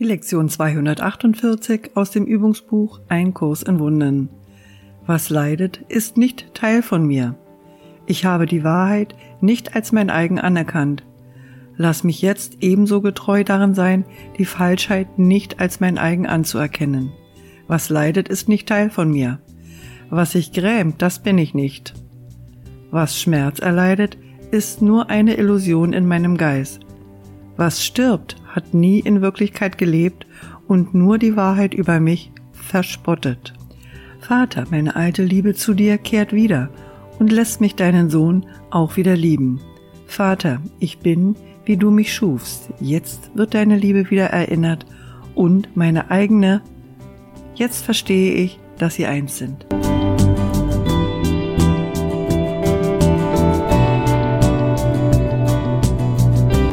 Die Lektion 248 aus dem Übungsbuch Ein Kurs in Wunden. Was leidet, ist nicht Teil von mir. Ich habe die Wahrheit nicht als mein eigen anerkannt. Lass mich jetzt ebenso getreu darin sein, die Falschheit nicht als mein eigen anzuerkennen. Was leidet, ist nicht Teil von mir. Was sich grämt, das bin ich nicht. Was Schmerz erleidet, ist nur eine Illusion in meinem Geist. Was stirbt, hat nie in Wirklichkeit gelebt und nur die Wahrheit über mich verspottet. Vater, meine alte Liebe zu dir kehrt wieder und lässt mich deinen Sohn auch wieder lieben. Vater, ich bin, wie du mich schufst. Jetzt wird deine Liebe wieder erinnert und meine eigene. Jetzt verstehe ich, dass sie eins sind.